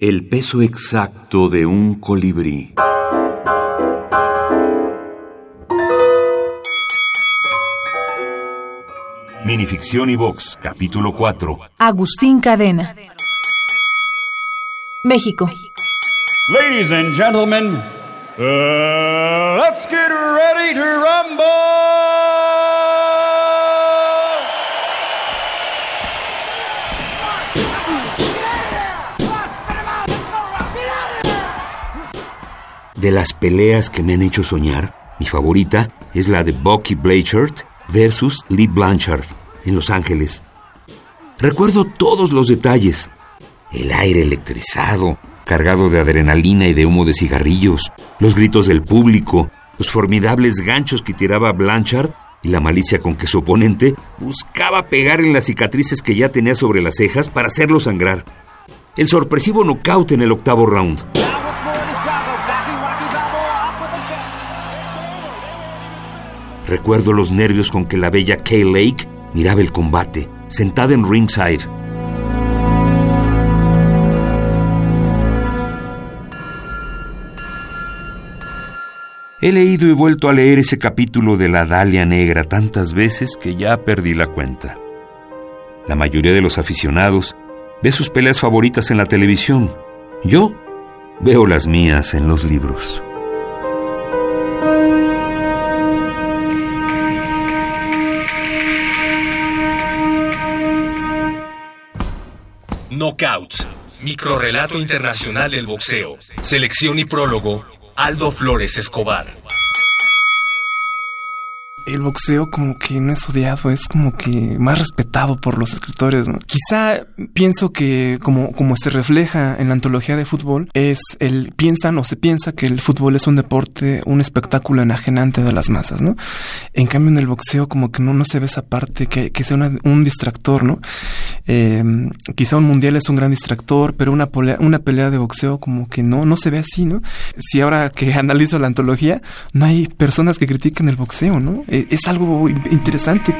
El peso exacto de un colibrí. Minificción y Vox, capítulo 4. Agustín Cadena. México. Ladies and gentlemen, uh, let's get ready to rumble! De las peleas que me han hecho soñar, mi favorita es la de Bucky Blanchard versus Lee Blanchard en Los Ángeles. Recuerdo todos los detalles. El aire electrizado, cargado de adrenalina y de humo de cigarrillos, los gritos del público, los formidables ganchos que tiraba Blanchard y la malicia con que su oponente buscaba pegar en las cicatrices que ya tenía sobre las cejas para hacerlo sangrar. El sorpresivo knockout en el octavo round. Recuerdo los nervios con que la bella Kay Lake miraba el combate, sentada en ringside. He leído y vuelto a leer ese capítulo de la Dalia Negra tantas veces que ya perdí la cuenta. La mayoría de los aficionados ve sus peleas favoritas en la televisión. Yo veo las mías en los libros. Knockouts. Microrrelato internacional del boxeo. Selección y prólogo. Aldo Flores Escobar el boxeo como que no es odiado, es como que más respetado por los escritores. ¿no? Quizá pienso que como, como se refleja en la antología de fútbol, es el piensan o se piensa que el fútbol es un deporte, un espectáculo enajenante de las masas, ¿no? En cambio en el boxeo como que no, no se ve esa parte, que, que sea un distractor, ¿no? Eh, quizá un mundial es un gran distractor, pero una pelea, una pelea de boxeo como que no, no se ve así, ¿no? Si ahora que analizo la antología, no hay personas que critiquen el boxeo, ¿no? Es algo interesante.